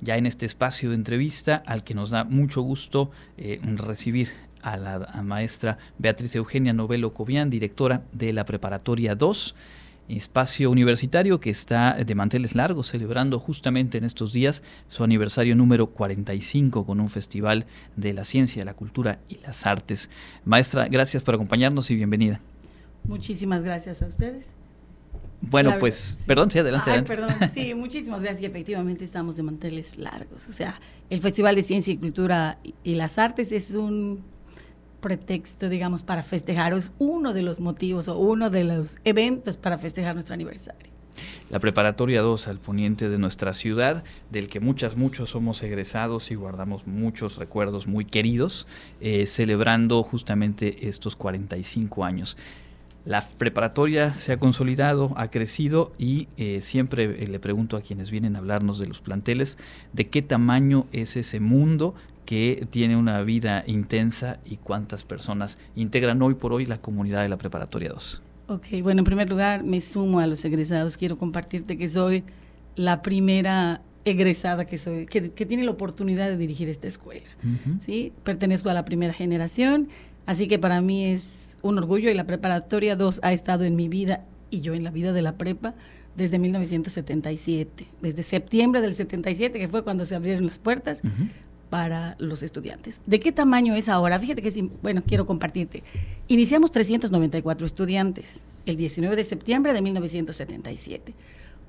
ya en este espacio de entrevista al que nos da mucho gusto eh, recibir a la maestra Beatriz Eugenia Novelo Cobian, directora de la Preparatoria 2, espacio universitario que está de manteles largos, celebrando justamente en estos días su aniversario número 45 con un festival de la ciencia, la cultura y las artes. Maestra, gracias por acompañarnos y bienvenida. Muchísimas gracias a ustedes. Bueno, pues, perdón, sí, adelante. Ay, perdón, sí, muchísimas gracias. Y efectivamente estamos de manteles largos. O sea, el Festival de Ciencia y Cultura y las Artes es un pretexto, digamos, para festejar, es uno de los motivos o uno de los eventos para festejar nuestro aniversario. La preparatoria 2 al poniente de nuestra ciudad, del que muchas, muchos somos egresados y guardamos muchos recuerdos muy queridos, eh, celebrando justamente estos 45 años. La preparatoria se ha consolidado, ha crecido y eh, siempre eh, le pregunto a quienes vienen a hablarnos de los planteles de qué tamaño es ese mundo que tiene una vida intensa y cuántas personas integran hoy por hoy la comunidad de la preparatoria 2. Ok, bueno, en primer lugar me sumo a los egresados. Quiero compartirte que soy la primera egresada que soy, que, tiene la oportunidad de dirigir esta escuela. ¿sí? Pertenezco a la primera generación, así que para mí es un orgullo y la preparatoria 2 ha estado en mi vida y yo en la vida de la prepa desde 1977, desde septiembre del 77, que fue cuando se abrieron las puertas para los estudiantes. ¿De qué tamaño es ahora? Fíjate que, bueno, quiero compartirte. Iniciamos 394 estudiantes el 19 de septiembre de 1977.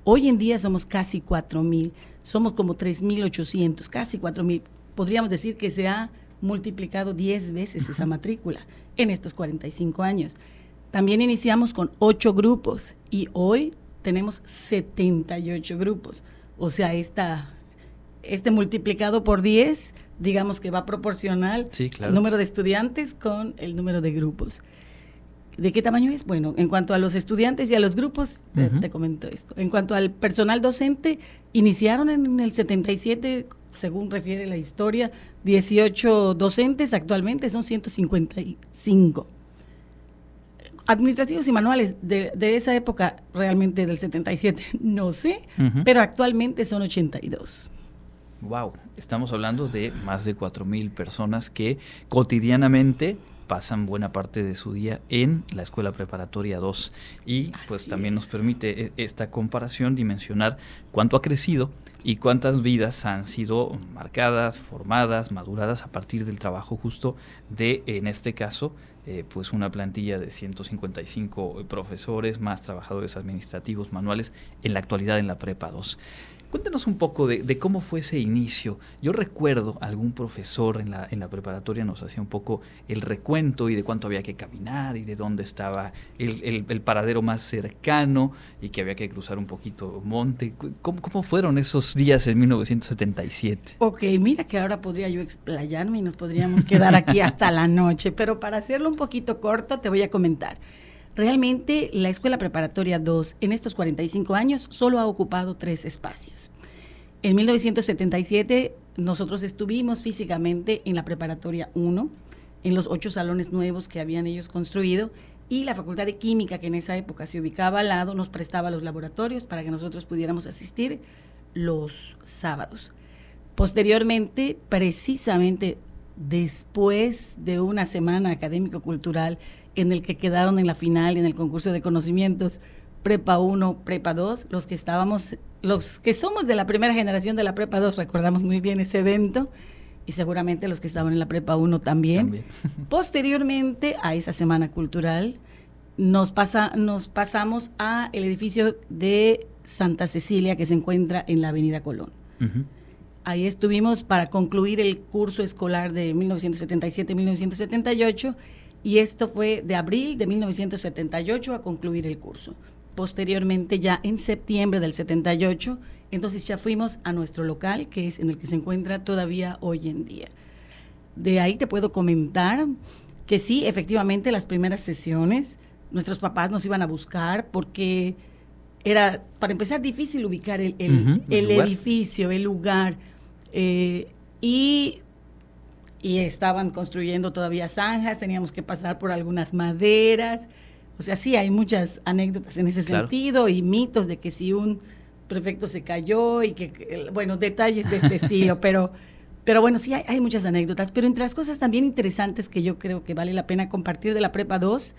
Hoy en día somos casi 4.000, somos como 3.800, casi 4.000. Podríamos decir que se ha multiplicado 10 veces esa matrícula en estos 45 años. También iniciamos con 8 grupos y hoy tenemos 78 grupos. O sea, esta, este multiplicado por 10, digamos que va proporcional al número de estudiantes con el número de grupos. ¿De qué tamaño es? Bueno, en cuanto a los estudiantes y a los grupos, te, comento esto. En cuanto al personal docente, iniciaron en el 77 según refiere la historia, 18 docentes, actualmente son 155. Administrativos y manuales de, esa época, realmente del 77, no sé, pero actualmente son 82. Wow, estamos hablando de más de 4.000 personas que cotidianamente pasan buena parte de su día en la escuela preparatoria 2 y pues también nos permite e, esta comparación dimensionar cuánto ha crecido y cuántas vidas han sido marcadas, formadas, maduradas a partir del trabajo justo de, en este caso, eh, pues una plantilla de 155 profesores más trabajadores administrativos manuales en la actualidad en la Prepa 2. Cuéntanos un poco de, cómo fue ese inicio. Yo recuerdo algún profesor en la, preparatoria nos hacía un poco el recuento y de cuánto había que caminar y de dónde estaba el, el, paradero más cercano y que había que cruzar un poquito monte. ¿Cómo, ¿Cómo, fueron esos días en 1977? Ok, mira que ahora podría yo explayarme y nos podríamos quedar aquí hasta la noche, pero para hacerlo un poquito corto te voy a comentar. Realmente la Escuela Preparatoria 2 en estos 45 años solo ha ocupado tres espacios. En 1977 nosotros estuvimos físicamente en la Preparatoria 1, en los ocho salones nuevos que habían ellos construido y la Facultad de Química, que en esa época se ubicaba al lado, nos prestaba los laboratorios para que nosotros pudiéramos asistir los sábados. Posteriormente, precisamente después de una semana académico-cultural en el que quedaron en la final en el concurso de conocimientos Prepa 1, Prepa 2, los que estábamos, los que somos de la primera generación de la Prepa 2, recordamos muy bien ese evento y seguramente los que estaban en la Prepa 1 también. Posteriormente a esa semana cultural, nos, pasa, nos pasamos a el edificio de Santa Cecilia que se encuentra en la Avenida Colón. Ahí estuvimos para concluir el curso escolar de 1977-1978 y esto fue de abril de 1978 a concluir el curso. Posteriormente, ya en septiembre del 78, entonces ya fuimos a nuestro local, que es en el que se encuentra todavía hoy en día. De ahí te puedo comentar que sí, efectivamente, las primeras sesiones, nuestros papás nos iban a buscar porque era, para empezar, difícil ubicar el, edificio, el lugar. Eh, y y estaban construyendo todavía zanjas, teníamos que pasar por algunas maderas. O sea, sí, hay muchas anécdotas en ese sentido y mitos de que si un prefecto se cayó y que, bueno, detalles de este estilo, pero, pero bueno, sí hay, hay, muchas anécdotas. Pero entre las cosas también interesantes que yo creo que vale la pena compartir de la Prepa 2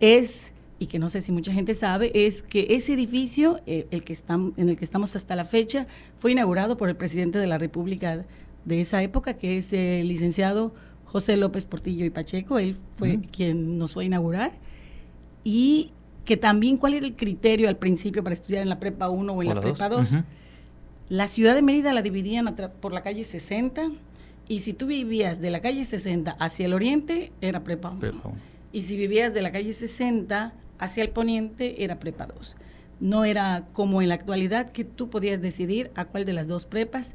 es, y que no sé si mucha gente sabe, es que ese edificio, eh, el que estamos, en el que estamos hasta la fecha, fue inaugurado por el presidente de la República de esa época, que es el licenciado José López Portillo y Pacheco. Él fue quien nos fue a inaugurar. Y que también cuál era el criterio al principio para estudiar en la prepa 1 o en la, prepa 2. La ciudad de Mérida la dividían por la calle 60 y si tú vivías de la calle 60 hacia el oriente era prepa 1. Y si vivías de la calle 60 hacia el poniente era prepa 2. No era como en la actualidad que tú podías decidir a cuál de las dos prepas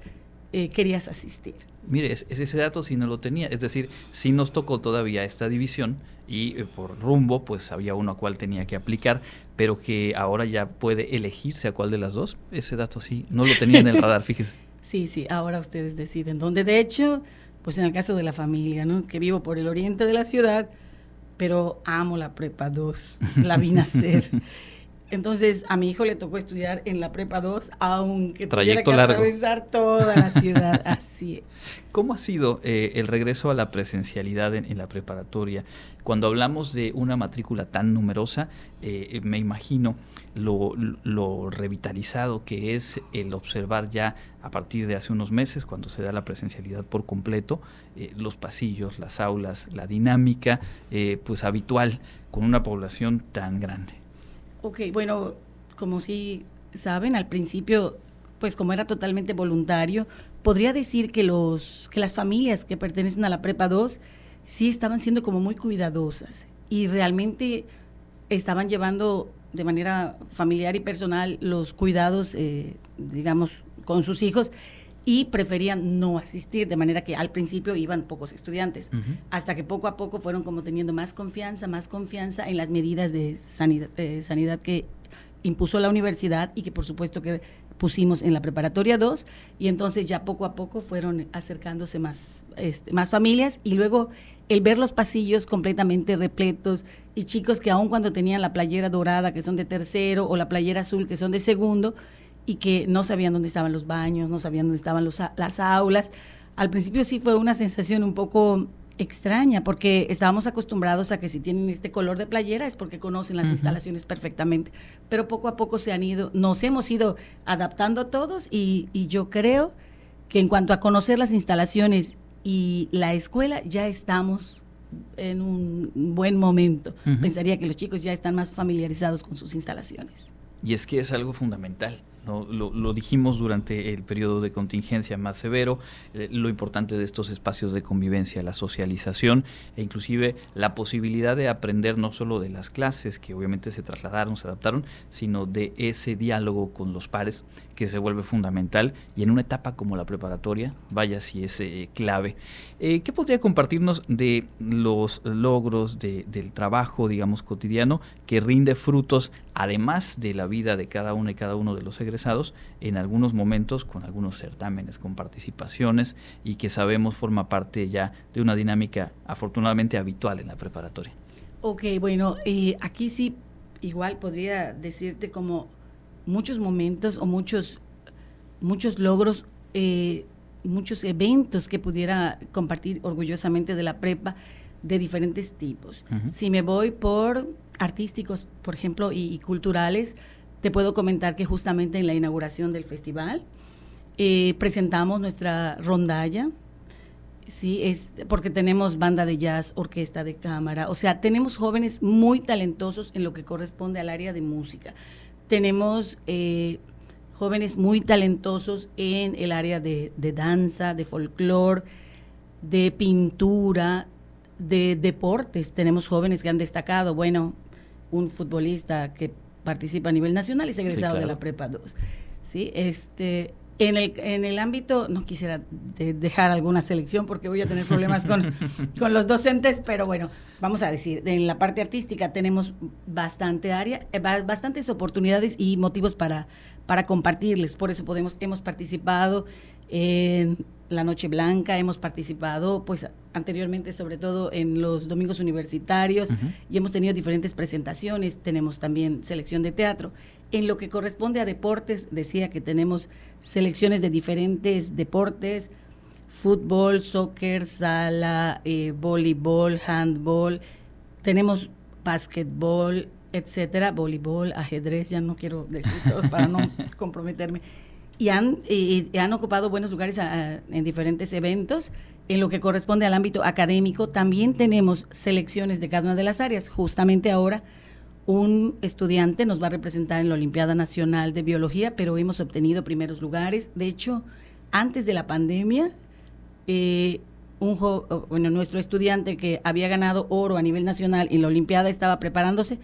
eh, querías asistir. Mire, ese dato sí no lo tenía, es decir, sí nos tocó todavía esta división y eh, por rumbo pues había uno a cuál tenía que aplicar, pero que ahora ya puede elegirse a cuál de las dos, ese dato sí, no lo tenía en el radar, fíjese. Sí, sí, ahora ustedes deciden, donde de hecho, pues en el caso de la familia, ¿no? que vivo por el oriente de la ciudad, pero amo la prepa 2, la vi nacer. Entonces, a mi hijo le tocó estudiar en la prepa 2, aunque tuviera que atravesar toda la ciudad. Así ¿Cómo ha sido eh, el regreso a la presencialidad en, la preparatoria? Cuando hablamos de una matrícula tan numerosa, eh, me imagino lo, revitalizado que es el observar ya a partir de hace unos meses, cuando se da la presencialidad por completo, eh, los pasillos, las aulas, la dinámica pues habitual con una población tan grande. Ok, bueno, como si saben, al principio, pues como era totalmente voluntario, podría decir que, los, que las familias que pertenecen a la Prepa 2 sí estaban siendo como muy cuidadosas y realmente estaban llevando de manera familiar y personal los cuidados, eh, digamos, con sus hijos y preferían no asistir, de manera que al principio iban pocos estudiantes, hasta que poco a poco fueron como teniendo más confianza, más confianza en las medidas de sanidad, sanidad que impuso la universidad y que por supuesto que pusimos en la preparatoria 2 y entonces ya poco a poco fueron acercándose más, este, más familias y luego el ver los pasillos completamente repletos y chicos que aun cuando tenían la playera dorada que son de tercero o la playera azul que son de segundo, y que no sabían dónde estaban los baños, no sabían dónde estaban los, las aulas. Al principio sí fue una sensación un poco extraña porque estábamos acostumbrados a que si tienen este color de playera es porque conocen las instalaciones perfectamente, pero poco a poco se han ido, nos hemos ido adaptando a todos y, yo creo que en cuanto a conocer las instalaciones y la escuela ya estamos en un buen momento. Pensaría que los chicos ya están más familiarizados con sus instalaciones. Y es que es algo fundamental. Lo, dijimos durante el periodo de contingencia más severo, eh, lo importante de estos espacios de convivencia, la socialización e inclusive la posibilidad de aprender no solo de las clases que obviamente se trasladaron, se adaptaron, sino de ese diálogo con los pares que se vuelve fundamental y en una etapa como la preparatoria, vaya si es eh, clave. Eh, ¿Qué podría compartirnos de los logros del trabajo, digamos, cotidiano que rinde frutos, además de la vida de cada uno y cada uno de los egresados, en algunos momentos con algunos certámenes, con participaciones y que sabemos forma parte ya de una dinámica afortunadamente habitual en la preparatoria? Ok, bueno, eh, aquí sí igual podría decirte como muchos momentos o muchos, muchos logros, eh, muchos eventos que pudiera compartir orgullosamente de la prepa de diferentes tipos. Si me voy por artísticos, por ejemplo, y, culturales, te puedo comentar que justamente en la inauguración del festival eh, presentamos nuestra rondalla, Sí, es porque tenemos banda de jazz, orquesta de cámara, o sea, tenemos jóvenes muy talentosos en lo que corresponde al área de música tenemos eh, jóvenes muy talentosos en el área de, danza, de folclore, de pintura, de deportes. Tenemos jóvenes que han destacado, bueno, un futbolista que participa a nivel nacional y es egresado de la Prepa 2. ¿sí? Este, en el, en el ámbito, no quisiera dejar alguna selección porque voy a tener problemas con, con, los docentes, pero bueno, vamos a decir, en la parte artística tenemos bastante área, eh, bastantes oportunidades y motivos para, para compartirles. Por eso podemos, hemos participado en la Noche Blanca, hemos participado pues anteriormente sobre todo en los domingos universitarios y hemos tenido diferentes presentaciones, tenemos también selección de teatro. En lo que corresponde a deportes, decía que tenemos selecciones de diferentes deportes, fútbol, soccer, sala, eh, voleibol, handball, tenemos básquetbol, etcétera, voleibol, ajedrez, ya no quiero decir todos para no comprometerme. Y han, han ocupado buenos lugares en diferentes eventos. En lo que corresponde al ámbito académico, también tenemos selecciones de cada una de las áreas. Justamente ahora, un estudiante nos va a representar en la Olimpiada Nacional de Biología, pero hemos obtenido primeros lugares. De hecho, antes de la pandemia, eh, un bueno, nuestro estudiante que había ganado oro a nivel nacional en la Olimpiada estaba preparándose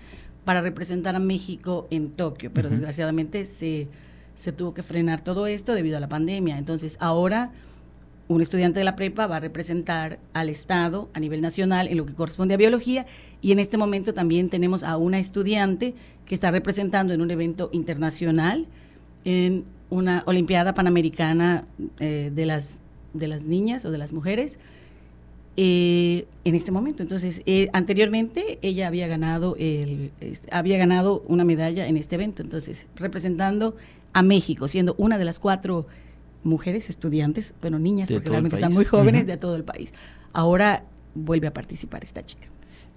para representar a México en Tokio, pero desgraciadamente se, se tuvo que frenar todo esto debido a la pandemia. Entonces, ahora un estudiante de la prepa va a representar al Estado a nivel nacional en lo que corresponde a biología y en este momento también tenemos a una estudiante que está representando en un evento internacional en una Olimpiada Panamericana eh, de las de las niñas o de las mujeres eh, en este momento. Entonces, eh, anteriormente ella había ganado, el, había ganado una medalla en este evento, entonces representando a México, siendo una de las cuatro mujeres estudiantes, bueno, niñas, porque realmente están muy jóvenes de todo el país. Ahora vuelve a participar esta chica.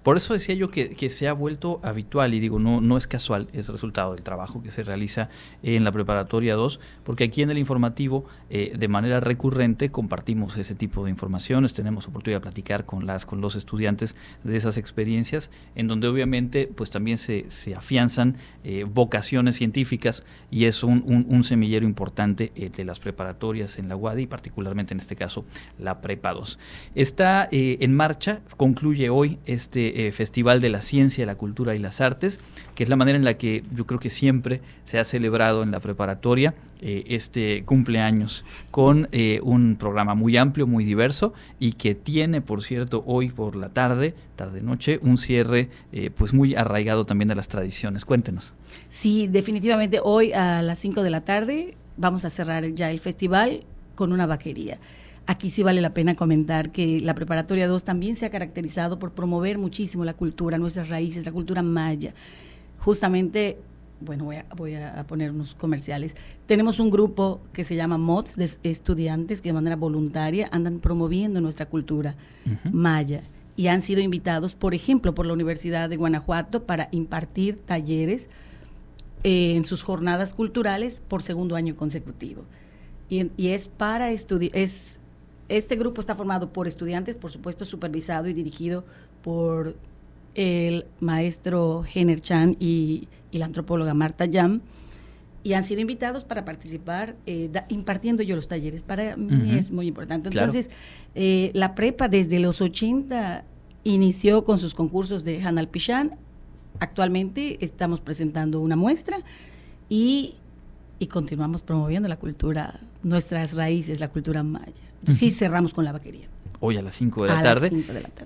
Por eso decía yo que, se ha vuelto habitual y digo, no, no es casual, es resultado del trabajo que se realiza en la preparatoria 2, porque aquí en el informativo eh, de manera recurrente compartimos ese tipo de informaciones, tenemos oportunidad de platicar con, las, con los estudiantes de esas experiencias, en donde obviamente pues también se, se afianzan eh, vocaciones científicas y es un, un, semillero importante eh, de las preparatorias en la UAD y particularmente en este caso la Prepa 2. Está en marcha, concluye hoy este eh, Festival de la Ciencia, la Cultura y las Artes, que es la manera en la que yo creo que siempre se ha celebrado en la preparatoria eh, este cumpleaños, con eh, un programa muy amplio, muy diverso y que tiene, por cierto, hoy por la tarde, tarde-noche, un cierre pues muy arraigado también de las tradiciones. Cuéntenos. Sí, definitivamente hoy a las 5 de la tarde vamos a cerrar ya el festival con una vaquería. Aquí sí vale la pena comentar que la Preparatoria 2 también se ha caracterizado por promover muchísimo la cultura, nuestras raíces, la cultura maya. Justamente, bueno, voy a, poner unos comerciales. Tenemos un grupo que se llama MODS, de estudiantes que de manera voluntaria andan promoviendo nuestra cultura maya y han sido invitados, por ejemplo, por la Universidad de Guanajuato para impartir talleres eh, en sus jornadas culturales por segundo año consecutivo. Y, y es para estudiar, es este grupo está formado por estudiantes, por supuesto, supervisado y dirigido por el maestro Jenner Chan y, la antropóloga Marta Yam, y han sido invitados para participar eh, impartiendo yo los talleres. Para mí es muy importante. Entonces, eh, la prepa desde los 80 inició con sus concursos de Hanal Pichán. Actualmente estamos presentando una muestra y, y continuamos promoviendo la cultura, nuestras raíces, la cultura maya. Sí cerramos con la vaquería hoy a las 5 de, la tarde.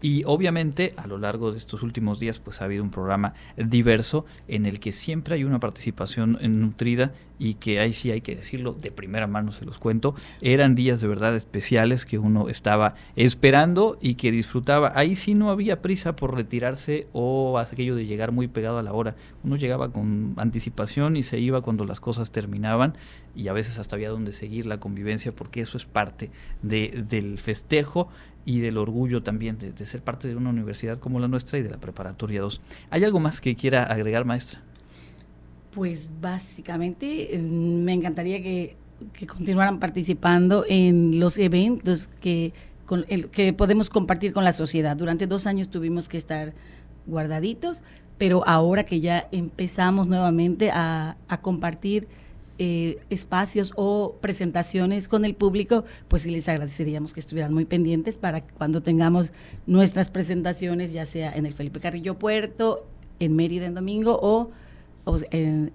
Y obviamente a lo largo de estos últimos días pues ha habido un programa diverso en el que siempre hay una participación nutrida y que ahí sí hay que decirlo, de primera mano se los cuento, eran días de verdad especiales que uno estaba esperando y que disfrutaba. Ahí sí no había prisa por retirarse o aquello de llegar muy pegado a la hora. Uno llegaba con anticipación y se iba cuando las cosas terminaban y a veces hasta había donde seguir la convivencia porque eso es parte de, del festejo y del orgullo también de, ser parte de una universidad como la nuestra y de la Preparatoria 2. ¿Hay algo más que quiera agregar, maestra? Pues básicamente mm, me encantaría que, continuaran participando en los eventos que, con el, que podemos compartir con la sociedad. Durante dos años tuvimos que estar guardaditos, pero ahora que ya empezamos nuevamente a, a compartir eh, espacios o presentaciones con el público, pues sí les agradeceríamos que estuvieran muy pendientes para cuando tengamos nuestras presentaciones, ya sea en el Felipe Carrillo Puerto, en Mérida en domingo o, o, en,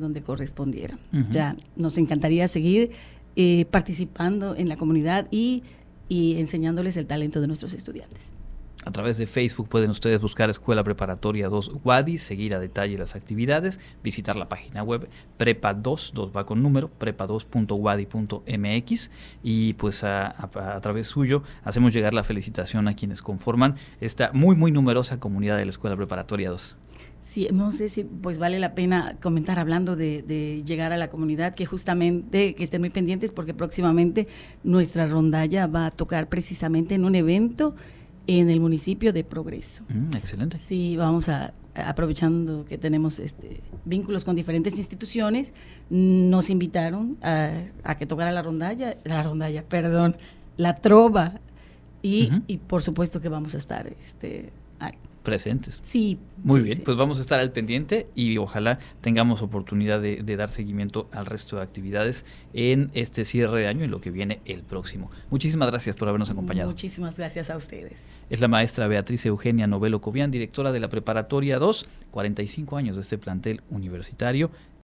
donde correspondiera. Ya nos encantaría seguir eh, participando en la comunidad y, y enseñándoles el talento de nuestros estudiantes. A través de Facebook pueden ustedes buscar Escuela Preparatoria 2 Wadi, seguir a detalle las actividades, visitar la página web prepa 2, 2 va con número, prepa2.wadi.mx y pues a, a, través suyo hacemos llegar la felicitación a quienes conforman esta muy muy numerosa comunidad de la Escuela Preparatoria 2. Sí, no sé si pues vale la pena comentar hablando de, de, llegar a la comunidad, que justamente que estén muy pendientes porque próximamente nuestra rondalla va a tocar precisamente en un evento en el municipio de Progreso. Mm, excelente. Sí, vamos a, aprovechando que tenemos este, vínculos con diferentes instituciones, nos invitaron a, que tocara la rondalla, la rondalla, perdón, la trova, y, y por supuesto que vamos a estar este, presentes. Sí. Muy bien, pues vamos a estar al pendiente y ojalá tengamos oportunidad de, dar seguimiento al resto de actividades en este cierre de año y lo que viene el próximo. Muchísimas gracias por habernos acompañado. Muchísimas gracias a ustedes. Es la maestra Beatriz Eugenia Novelo Cobian, directora de la Preparatoria 2, 45 años de este plantel universitario